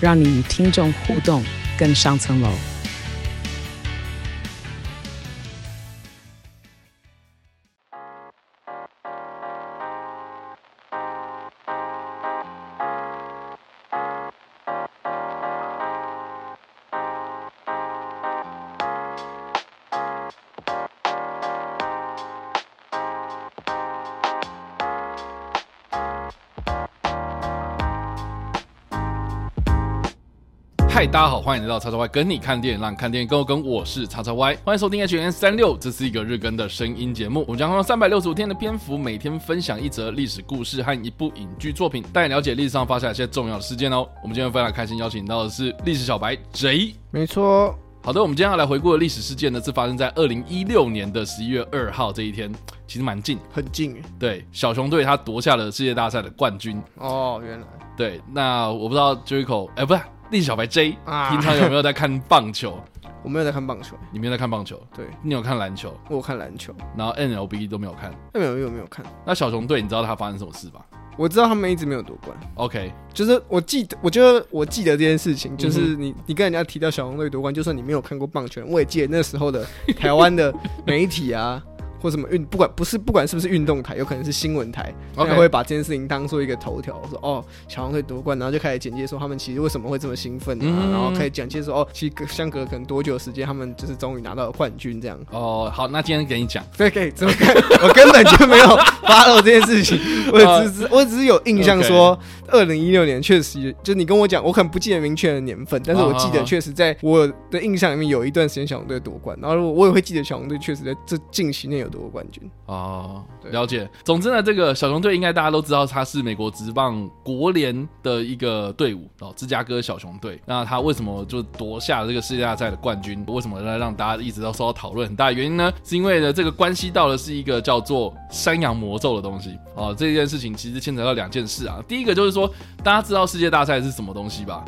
让你与听众互动更上层楼。嗨，大家好，欢迎来到叉叉 Y 跟你看电影，让你看电影更有梗。我是叉叉 Y，欢迎收听 H&M 365，这是一个日更的声音节目。我们将用三百六十五天的篇幅，每天分享一则历史故事和一部影剧作品，带你了解历史上发生一些重要的事件哦。我们今天非常开心邀请到的是历史小白 J，没错。好的，我们今天要来回顾的历史事件呢，是发生在二零一六年的十一月二号这一天，其实蛮近，很近。对，小熊队他夺下了世界大赛的冠军。哦，原来。对，那我不知道 Jericho，哎，不是。历史小白 J，啊，平常有没有在看棒球？我没有在看棒球。你没有在看棒球？对，你有看篮球？我有看篮球。然后 NLB 都没有看，N L B 有没有看？那小熊队，你知道他发生什么事吧？我知道他们一直没有夺冠。OK，就是我记得，我觉得我记得这件事情，就是你你跟人家提到小熊队夺冠，就算你没有看过棒球，我也记得那时候的台湾的媒体啊。或什么运，不管不是不管是不是运动台，有可能是新闻台，他、okay. 会把这件事情当做一个头条，说哦，小熊队夺冠，然后就开始简介说他们其实为什么会这么兴奋啊，嗯、然后可以简介说哦，其实相隔可能多久时间，他们就是终于拿到了冠军这样。哦，好，那今天给你讲，对，可以怎么看？我根本就没有 follow 这件事情，我只是 我只是有印象说，二零一六年确实就你跟我讲，我可能不记得明确的年份，但是我记得确实在我的印象里面有一段时间小红队夺冠，然后我也会记得小红队确实在这近期内有夺过冠军哦，了解。总之呢，这个小熊队应该大家都知道，它是美国职棒国联的一个队伍哦，芝加哥小熊队。那他为什么就夺下了这个世界大赛的冠军？为什么来让大家一直都受到讨论？很大的原因呢，是因为呢，这个关系到的是一个叫做山羊魔咒的东西哦。这件事情其实牵扯到两件事啊。第一个就是说，大家知道世界大赛是什么东西吧？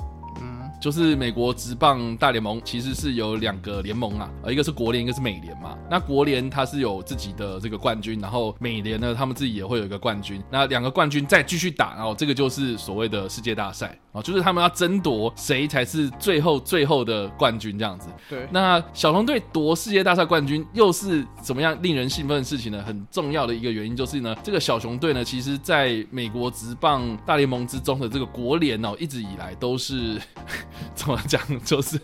就是美国职棒大联盟其实是有两个联盟啊，呃，一个是国联，一个是美联嘛。那国联它是有自己的这个冠军，然后美联呢，他们自己也会有一个冠军。那两个冠军再继续打，然后这个就是所谓的世界大赛啊，就是他们要争夺谁才是最后最后的冠军这样子。对。那小熊队夺世界大赛冠军又是怎么样令人兴奋的事情呢？很重要的一个原因就是呢，这个小熊队呢，其实在美国职棒大联盟之中的这个国联哦，一直以来都是。怎么讲？就是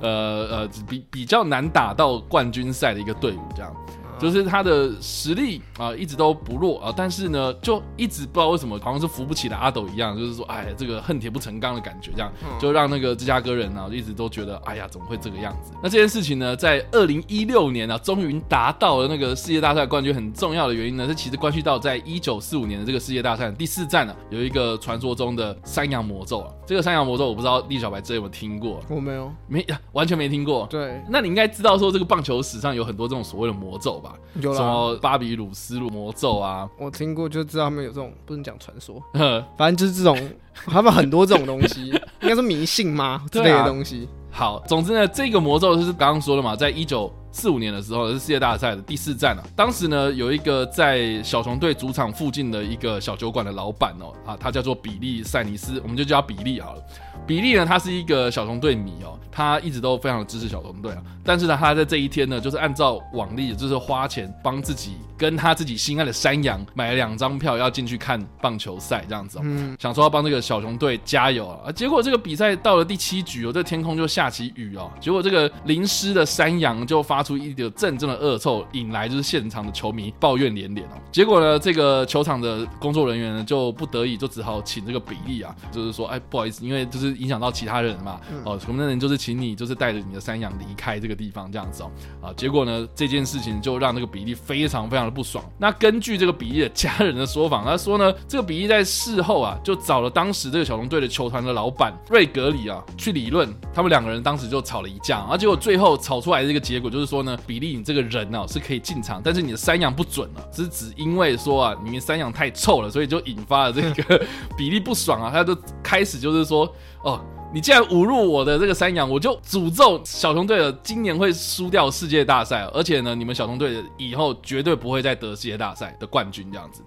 呃呃，比比较难打到冠军赛的一个队伍，这样。就是他的实力啊、呃，一直都不弱啊，但是呢，就一直不知道为什么，好像是扶不起的阿斗一样，就是说，哎，这个恨铁不成钢的感觉，这样就让那个芝加哥人呢、啊，一直都觉得，哎呀，怎么会这个样子？那这件事情呢，在二零一六年呢、啊，终于达到了那个世界大赛冠军，很重要的原因呢，是其实关系到在一九四五年的这个世界大赛第四站呢、啊，有一个传说中的山羊魔咒啊。这个山羊魔咒，我不知道厉小白这有没有听过？我没有，没，完全没听过。对，那你应该知道说，这个棒球史上有很多这种所谓的魔咒吧？有啦，什么巴比鲁斯魔咒啊？我听过，就知道他们有这种，不能讲传说，反正就是这种，他们很多这种东西，应该是迷信吗？之类的东西。好，总之呢，这个魔咒就是刚刚说的嘛，在一九四五年的时候是世界大赛的第四站啊。当时呢，有一个在小熊队主场附近的一个小酒馆的老板哦，啊，他叫做比利·塞尼斯，我们就叫他比利好了。比利呢，他是一个小熊队迷哦，他一直都非常的支持小熊队啊。但是呢，他在这一天呢，就是按照往例，就是花钱帮自己跟他自己心爱的山羊买了两张票，要进去看棒球赛这样子哦。嗯，想说要帮这个小熊队加油啊。结果这个比赛到了第七局哦，这个天空就下起雨哦。结果这个淋湿的山羊就发发出一个阵阵的恶臭，引来就是现场的球迷抱怨连连哦。结果呢，这个球场的工作人员呢就不得已就只好请这个比利啊，就是说，哎，不好意思，因为就是影响到其他人嘛，哦，可能就是请你就是带着你的山羊离开这个地方这样子哦。啊，结果呢，这件事情就让这个比利非常非常的不爽。那根据这个比利的家人的说法，他说呢，这个比利在事后啊，就找了当时这个小龙队的球团的老板瑞格里啊去理论，他们两个人当时就吵了一架，而结果最后吵出来的这个结果就是说呢，比利你这个人呢、是可以进场，但是你的山羊不准了，只是只因为说啊，你们山羊太臭了，所以就引发了这个比利不爽啊，他就开始就是说，哦，你既然侮辱我的这个山羊，我就诅咒小熊队的今年会输掉世界大赛，而且呢，你们小熊队以后绝对不会再得世界大赛的冠军这样子。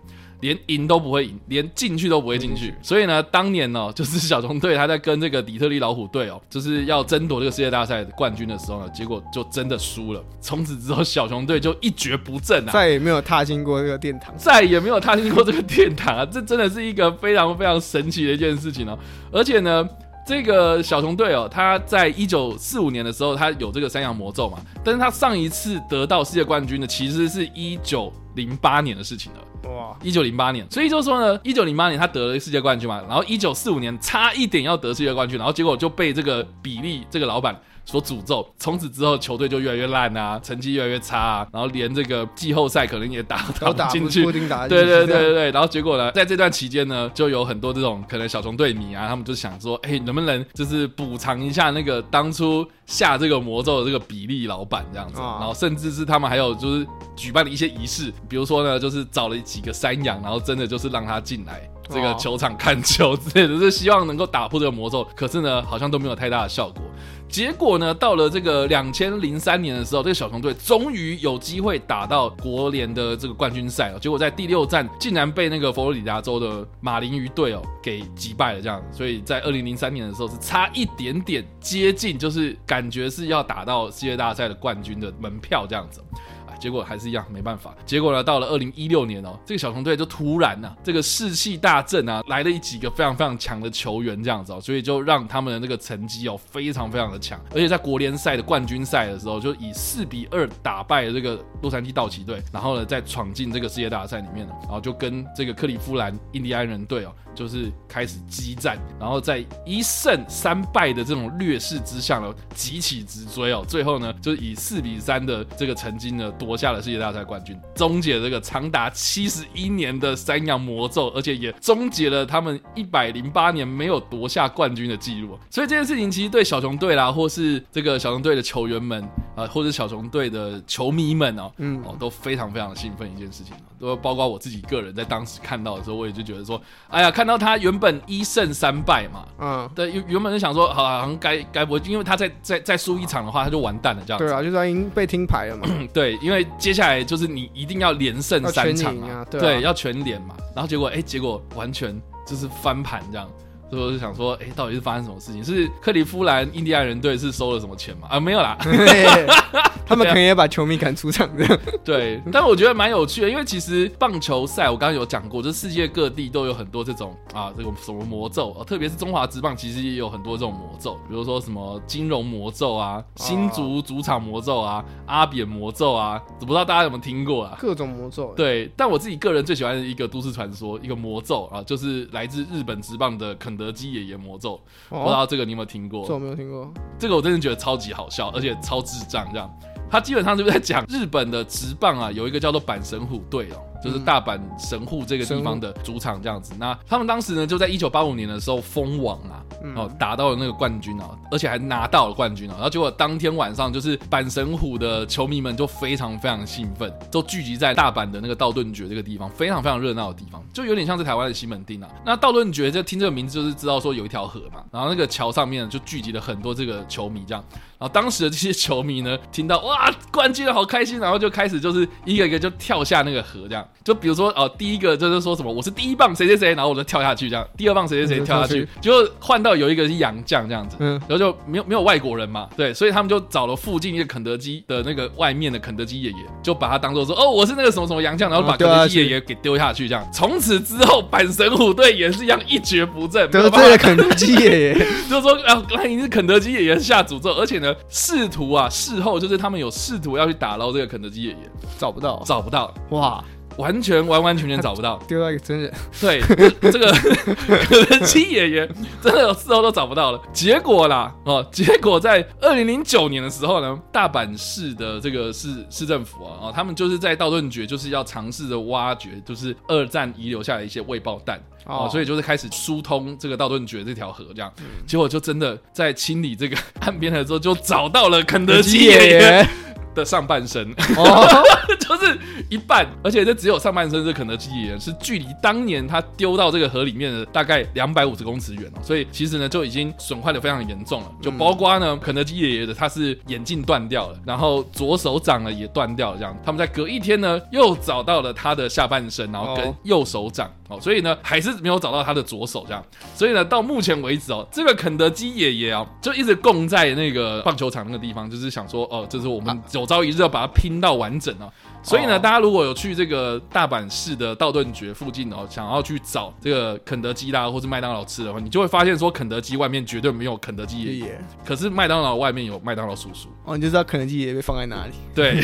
连赢都不会赢，连进去都不会进去。所以呢，当年呢、喔，就是小熊队他在跟这个底特律老虎队哦，就是要争夺这个世界大赛的冠军的时候呢，结果就真的输了。从此之后，小熊队就一蹶不振啊，再也没有踏进过这个殿堂，再也没有踏进过这个殿堂啊！这真的是一个非常非常神奇的一件事情哦、喔。而且呢，这个小熊队哦，他在一九四五年的时候，他有这个山羊魔咒嘛，但是他上一次得到世界冠军的，其实是一九零八年的事情了。哇，一九零八年，所以就说呢，一九零八年他得了世界冠军嘛，然后一九四五年差一点要得世界冠军，然后结果就被这个比利这个老板所诅咒，从此之后球队就越来越烂啊，成绩越来越差啊，然后连这个季后赛可能也打不进去，对对对对对，然后结果呢，在这段期间呢，就有很多这种可能小熊队迷啊，他们就想说，哎，能不能就是补偿一下那个当初下这个魔咒的这个比利老板这样子，然后甚至是他们还有就是举办了一些仪式，比如说呢，就是找了几个山羊，然后真的就是让他进来这个球场看球之类的，就是希望能够打破这个魔咒。可是呢，好像都没有太大的效果。结果呢，到了这个两千零三年的时候，这个小熊队终于有机会打到国联的这个冠军赛了。结果在第六战竟然被那个佛罗里达州的马林鱼队哦给击败了，这样。所以在二零零三年的时候是差一点点接近，就是感觉是要打到世界大赛的冠军的门票这样子。结果还是一样，没办法。结果呢，到了二零一六年哦，这个小熊队就突然呢、啊，这个士气大振啊，来了一几个非常非常强的球员，这样子哦，所以就让他们的那个成绩哦，非常非常的强。而且在国联赛的冠军赛的时候，就以四比二打败了这个洛杉矶道奇队，然后呢，再闯进这个世界大赛里面了，然后就跟这个克里夫兰印第安人队哦。就是开始激战，然后在一胜三败的这种劣势之下呢，急起直追哦，最后呢，就是以四比三的这个成绩呢，夺下了世界大赛冠军，终结了这个长达七十一年的三洋魔咒，而且也终结了他们一百零八年没有夺下冠军的记录。所以这件事情其实对小熊队啦，或是这个小熊队的球员们啊、呃，或者小熊队的球迷们哦，嗯，哦，都非常非常的兴奋一件事情，都包括我自己个人在当时看到的时候，我也就觉得说，哎呀，看。看到他原本一胜三败嘛，嗯，对，原原本是想说，好像该该不会，因为他再再再输一场的话，他就完蛋了，这样子。对啊，就是他已经被听牌了嘛。对，因为接下来就是你一定要连胜三场啊，对，对，要全连嘛。然后结果，哎，结果完全就是翻盘这样。所以我就想说，哎，到底是发生什么事情？是克利夫兰印第安人队是收了什么钱吗？啊，没有啦，他们可能也把球迷赶出场这样。对，但我觉得蛮有趣的，因为其实棒球赛我刚刚有讲过，就是世界各地都有很多这种啊，这种什么魔咒，啊特别是中华职棒，其实也有很多这种魔咒，比如说什么金融魔咒啊、新竹主场魔咒啊、阿扁魔咒啊，不知道大家有没有听过啊？各种魔咒。对，但我自己个人最喜欢的一个都市传说，一个魔咒啊，就是来自日本职棒的肯。肯德基爷爷魔咒，不知道这个你有没有听过？这我没有听过。这个我真的觉得超级好笑，而且超智障。这样，他基本上就是在讲日本的职棒啊，有一个叫做阪神虎队哦。就是大阪神户这个地方的主场这样子，那他们当时呢就在一九八五年的时候封王啊，哦打到了那个冠军啊，而且还拿到了冠军啊，然后结果当天晚上就是阪神虎的球迷们就非常非常兴奋，都聚集在大阪的那个道顿崛这个地方，非常非常热闹的地方，就有点像是台湾的西门町啊。那道顿崛就听这个名字就是知道说有一条河嘛，然后那个桥上面就聚集了很多这个球迷这样，然后当时的这些球迷呢听到哇冠军了好开心，然后就开始就是一个一个就跳下那个河这样。就比如说哦，第一个就是说什么我是第一棒谁谁谁，然后我就跳下去这样，第二棒谁谁谁跳下去，结果换到好有一个是洋将这样子，嗯，然后就没有没有外国人嘛，对，所以他们就找了附近一个肯德基的那个外面的肯德基爷爷，就把他当做说，哦，我是那个什么什么洋将，然后把肯德基爷爷给丢下去，这样。从此之后，阪神虎队也是一样一蹶不振，得罪了肯德基爷爷，就是说啊，那你是肯德基爷爷下诅咒，而且呢，试图啊，事后就是他们有试图要去打捞这个肯德基爷爷，找不到，找不到，哇。完全完完全全找不到，丢到一个真人。对，这，个肯德基爷爷真的有事后都找不到了。结果啦，哦，结果在二零零九年的时候呢，大阪市的这个市市政府啊，哦，他们就是在道顿崛就是要尝试着挖掘，就是二战遗留下来一些未爆弹哦，所以就是开始疏通这个道顿崛这条河，这样，结果就真的在清理这个岸边的时候，就找到了肯德基爷爷。的上半身，哦，就是一半，而且这只有上半身是肯德基爷爷，是距离当年他丢到这个河里面的大概两百五十公尺远，所以其实呢就已经损坏的非常严重了。就包括呢，肯德基爷爷的他是眼镜断掉了，然后左手掌呢也断掉了，这样。他们在隔一天呢又找到了他的下半身，然后跟右手掌，哦，所以呢还是没有找到他的左手，这样。所以呢到目前为止哦，这个肯德基爷爷哦就一直供在那个棒球场那个地方，就是想说哦，这是我们有。朝一日要把它拼到完整啊！所以呢，大家如果有去这个大阪市的道顿崛附近哦，想要去找这个肯德基啦或是麦当劳吃的话，你就会发现说，肯德基外面绝对没有肯德基爷爷，可是麦当劳外面有麦当劳叔叔哦，你就知道肯德基爷爷被放在哪里。对，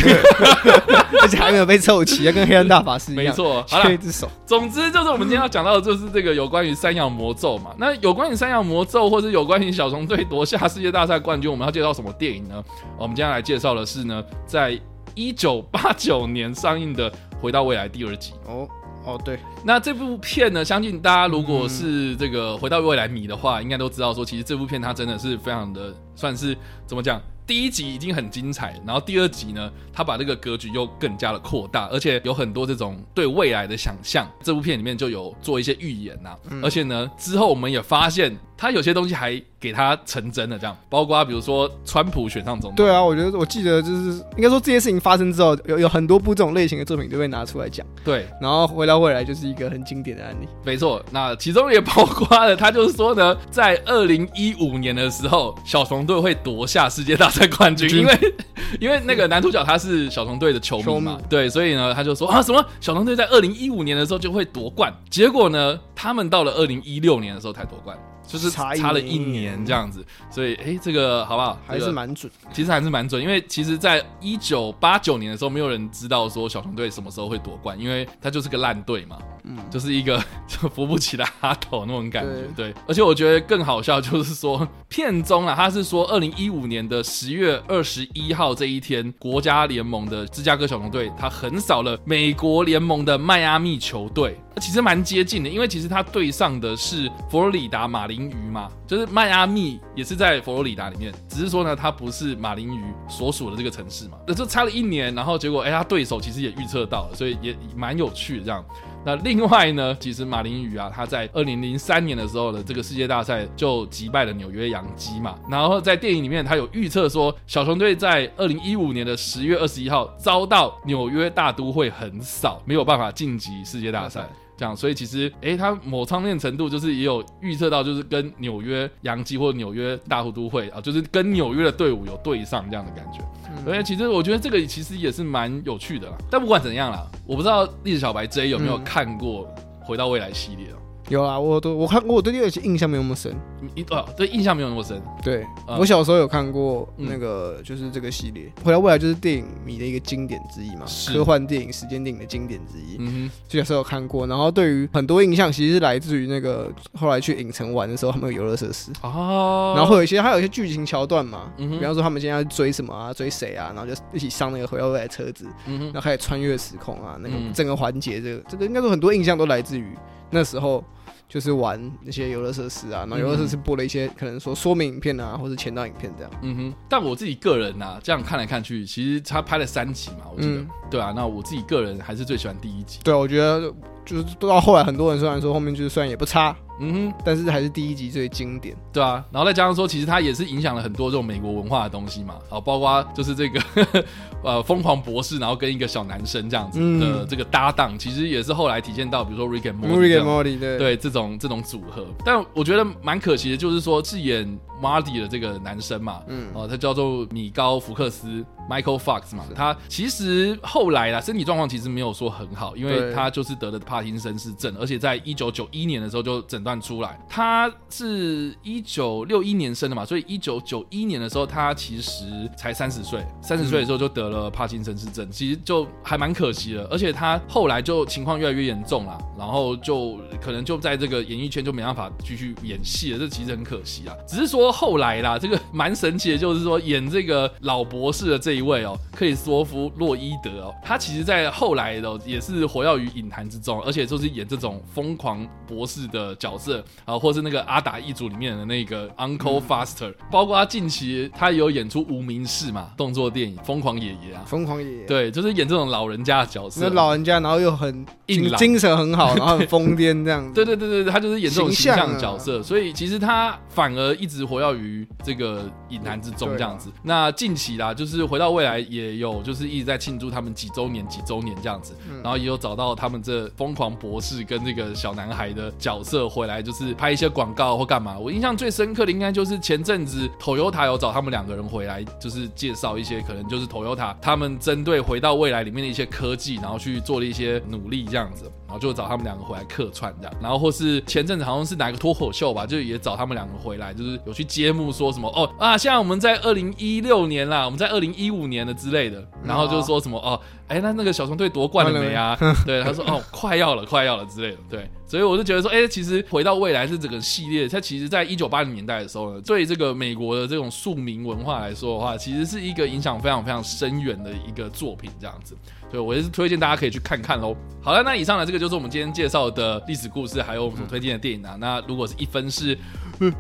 而且还没有被凑齐，要跟黑暗大法师一样。没错，好了，一只手。总之就是我们今天要讲到的就是这个有关于三羊魔咒嘛。那有关于三羊魔咒，或是有关于小熊队夺下世界大赛冠军，我们要介绍什么电影呢？我们今天来介绍的是呢，在一九八九年上映的《回到未来》第二集哦哦，对，那这部片呢，相信大家如果是这个《回到未来》迷的话，应该都知道说，其实这部片它真的是非常的算是怎么讲？第一集已经很精彩，然后第二集呢，他把这个格局又更加的扩大，而且有很多这种对未来的想象。这部片里面就有做一些预言呐、啊，嗯、而且呢，之后我们也发现他有些东西还给他成真了，这样，包括比如说川普选上总统。对啊，我觉得我记得就是应该说这些事情发生之后，有有很多部这种类型的作品都会拿出来讲。对，然后回到未来就是一个很经典的案例。没错，那其中也包括了他就是说呢，在二零一五年的时候，小熊队会夺下世界大赛冠军，因为。因为那个男主角他是小熊队的球迷嘛，对，所以呢，他就说啊，什么小熊队在二零一五年的时候就会夺冠，结果呢，他们到了二零一六年的时候才夺冠。就是差了一年这样子，所以哎、欸，这个好不好？还是蛮准，其实还是蛮准，因为其实，在一九八九年的时候，没有人知道说小熊队什么时候会夺冠，因为他就是个烂队嘛，嗯，就是一个就 扶不起的阿斗那种感觉，对。而且我觉得更好笑就是说，片中啊，他是说二零一五年的十月二十一号这一天，国家联盟的芝加哥小熊队他横扫了美国联盟的迈阿密球队。其实蛮接近的，因为其实他对上的是佛罗里达马林鱼嘛，就是迈阿密也是在佛罗里达里面，只是说呢，它不是马林鱼所属的这个城市嘛，那就差了一年，然后结果哎，他对手其实也预测到了，所以也蛮有趣的这样。那另外呢，其实马林鱼啊，他在二零零三年的时候的这个世界大赛就击败了纽约洋基嘛。然后在电影里面，他有预测说，小熊队在二零一五年的十月二十一号遭到纽约大都会横扫，没有办法晋级世界大赛。这样，所以其实，哎、欸，他某方面程度就是也有预测到，就是跟纽约洋基或纽约大都会啊，就是跟纽约的队伍有对上这样的感觉。所以、嗯、其实我觉得这个其实也是蛮有趣的啦。但不管怎样啦，我不知道历史小白 J 有没有看过《回到未来》系列。有啊，我都我看过，我对第二集印象没有那么深。一哦，对印象没有那么深。对，嗯、我小时候有看过那个，就是这个系列，嗯、回到未来就是电影迷的一个经典之一嘛，是科幻电影、时间电影的经典之一。嗯哼，就小时候有看过。然后对于很多印象，其实是来自于那个后来去影城玩的时候，他们有游乐设施哦。然后会有一些，还有一些剧情桥段嘛，嗯、哼比方说他们现在要追什么啊，追谁啊，然后就一起上那个回到未来车子，嗯哼，然后开始穿越时空啊，那个整个环节，这个这个应该说很多印象都来自于那时候。就是玩那些游乐设施啊，然后游乐设施播了一些可能说说明影片啊，或者前导影片这样。嗯哼。但我自己个人啊，这样看来看去，其实他拍了三集嘛，我觉得。嗯、对啊，那我自己个人还是最喜欢第一集。对啊，我觉得就是到后来很多人虽然说后面就是虽然也不差，嗯哼，但是还是第一集最经典，对啊。然后再加上说，其实它也是影响了很多这种美国文化的东西嘛，啊，包括就是这个 呃疯狂博士，然后跟一个小男生这样子的这个搭档，嗯、其实也是后来体现到，比如说 Rick and Morty，Rick and Morty 对对这种这种组合。但我觉得蛮可惜的，就是说饰演 Marty 的这个男生嘛，嗯，哦、呃，他叫做米高福克斯。Michael Fox 嘛，他其实后来啦，身体状况其实没有说很好，因为他就是得了帕金森氏症，而且在一九九一年的时候就诊断出来。他是一九六一年生的嘛，所以一九九一年的时候他其实才三十岁，三十岁的时候就得了帕金森氏症，其实就还蛮可惜的。而且他后来就情况越来越严重了，然后就可能就在这个演艺圈就没办法继续演戏了，这其实很可惜啊。只是说后来啦，这个蛮神奇的，就是说演这个老博士的这一。位哦，克里斯托夫洛伊德哦，他其实，在后来的也是活跃于影坛之中，而且就是演这种疯狂博士的角色啊，或是那个阿达一族里面的那个 Uncle Faster，、嗯、包括他近期他也有演出无名氏嘛，动作电影疯狂爷爷啊，疯狂爷爷，对，就是演这种老人家的角色，那老人家，然后又很硬朗。精神很好，然后很疯癫这样子，对对对对对，他就是演这种形象角色，所以其实他反而一直活跃于这个影坛之中这样子。那近期啦，就是回到。未来也有，就是一直在庆祝他们几周年、几周年这样子，然后也有找到他们这疯狂博士跟这个小男孩的角色回来，就是拍一些广告或干嘛。我印象最深刻的应该就是前阵子 Toyota 有找他们两个人回来，就是介绍一些可能就是 Toyota 他们针对回到未来里面的一些科技，然后去做了一些努力这样子，然后就找他们两个回来客串这样。然后或是前阵子好像是哪个脱口秀吧，就也找他们两个回来，就是有去揭幕说什么哦啊，现在我们在二零一六年啦，我们在二零一五。年的之类的，然后就说什么哦，哎，那那个小熊队夺冠了没啊？对，他说哦，快要了，快要了之类的。对，所以我就觉得说，哎，其实回到未来是整个系列，它其实在一九八零年代的时候呢，对这个美国的这种庶民文化来说的话，其实是一个影响非常非常深远的一个作品，这样子。对，我也是推荐大家可以去看看喽。好了，那以上呢，这个就是我们今天介绍的历史故事，还有我们所推荐的电影啊。那如果是一分是。呃，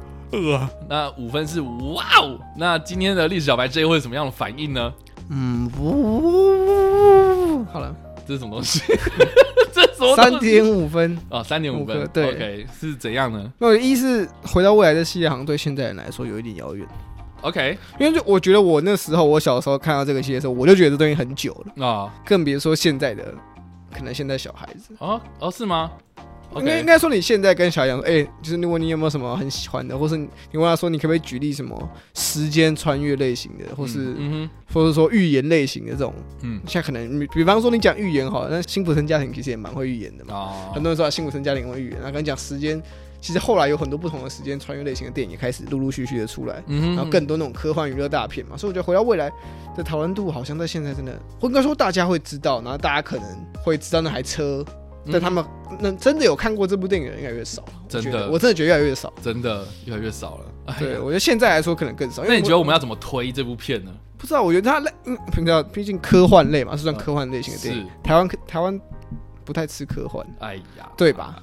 那五分是哇哦！那今天的历史小白 J 会有什么样的反应呢？嗯，呜好了，这是什么东西？这什么？三点五分啊，三点五分。对，OK，是怎样呢？那一是回到未来的系列，好像对现在人来说有一点遥远。OK，因为就我觉得我那时候我小时候看到这个系列的时候，我就觉得这东西很久了啊，更别说现在的，可能现在小孩子啊，哦，是吗？应该应该说，你现在跟小杨说，哎、欸，就是如果你有没有什么很喜欢的，或是你问他说，你可不可以举例什么时间穿越类型的，或是，嗯，或者说预言类型的这种，嗯，现在可能，比方说你讲预言好了，那辛普森家庭其实也蛮会预言的嘛，哦，很多人说辛普森家庭会预言，那跟你讲时间，其实后来有很多不同的时间穿越类型的电影也开始陆陆续续的出来，嗯，然后更多那种科幻娱乐大片嘛，所以我觉得回到未来的讨论度好像在现在真的，我应该说大家会知道，然后大家可能会知道那台车。但他们那真的有看过这部电影的人越来越少，真的，我真的觉得越来越少，真的越来越少了。对，我觉得现在来说可能更少。那你觉得我们要怎么推这部片呢？不知道，我觉得它类，嗯，平常毕竟科幻类嘛，是算科幻类型的电影。台湾台湾不太吃科幻，哎呀，对吧？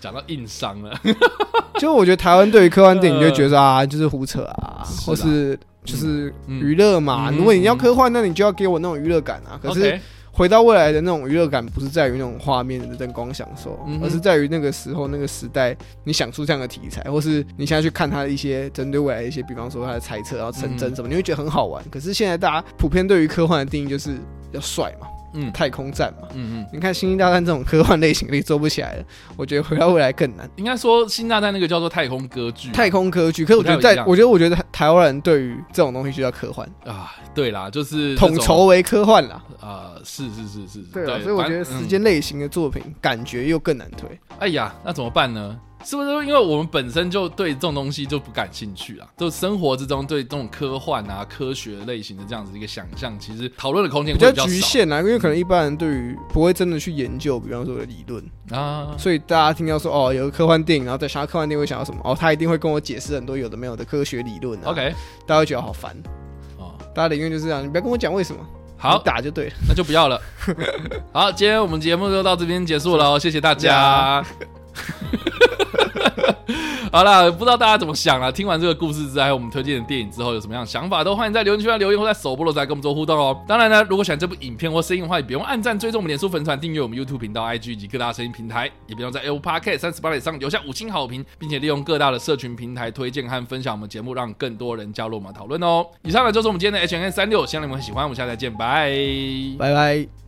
讲到硬伤了，就我觉得台湾对于科幻电影就觉得 啊，就是胡扯啊，或是就是娱乐嘛。如果你要科幻，那你就要给我那种娱乐感啊。可是。回到未来的那种娱乐感，不是在于那种画面的灯光享受，嗯、而是在于那个时候那个时代，你想出这样的题材，或是你现在去看他的一些针对未来的一些，比方说他的猜测，然后成真什么，嗯、你会觉得很好玩。可是现在大家普遍对于科幻的定义就是要帅嘛。嗯，太空站嘛，嗯嗯，你看《星际大战》这种科幻类型你做不起来了，我觉得回到未来更难。应该说，《星际大战》那个叫做太空歌剧，太空歌剧。可是我觉得，在我觉得，我觉得台湾人对于这种东西就叫科幻啊。对啦，就是统筹为科幻啦。啊，是是是是，对啊。所以我觉得时间类型的作品感觉又更难推。哎呀，那怎么办呢？是不是因为我们本身就对这种东西就不感兴趣啊？就生活之中对这种科幻啊、科学类型的这样子一个想象，其实讨论的空间比较局限啊。因为可能一般人对于不会真的去研究，比方说的理论啊，所以大家听到说哦，有个科幻电影，然后在想要科幻电影会想到什么？哦，他一定会跟我解释很多有的没有的科学理论。OK，大家会觉得好烦哦。大家宁愿就是这样，你不要跟我讲为什么，好打就对了，那就不要了。好，今天我们节目就到这边结束了，谢谢大家。好了，不知道大家怎么想啊？听完这个故事之后，还有我们推荐的电影之后，有什么样的想法，都欢迎在留言区留言，或在首播的时候跟我们做互动哦。当然呢，如果喜欢这部影片或声音的话，也别忘按赞、追踪我们脸书粉团、订阅我们 YouTube 频道、IG 以及各大声音平台，也别忘在 Apple Podcast 三十八点上留下五星好评，并且利用各大的社群平台推荐和分享我们节目，让更多人加入我们讨论哦。以上呢就是我们今天的 H&M 365，希望你们喜欢。我们下次再见，拜拜拜。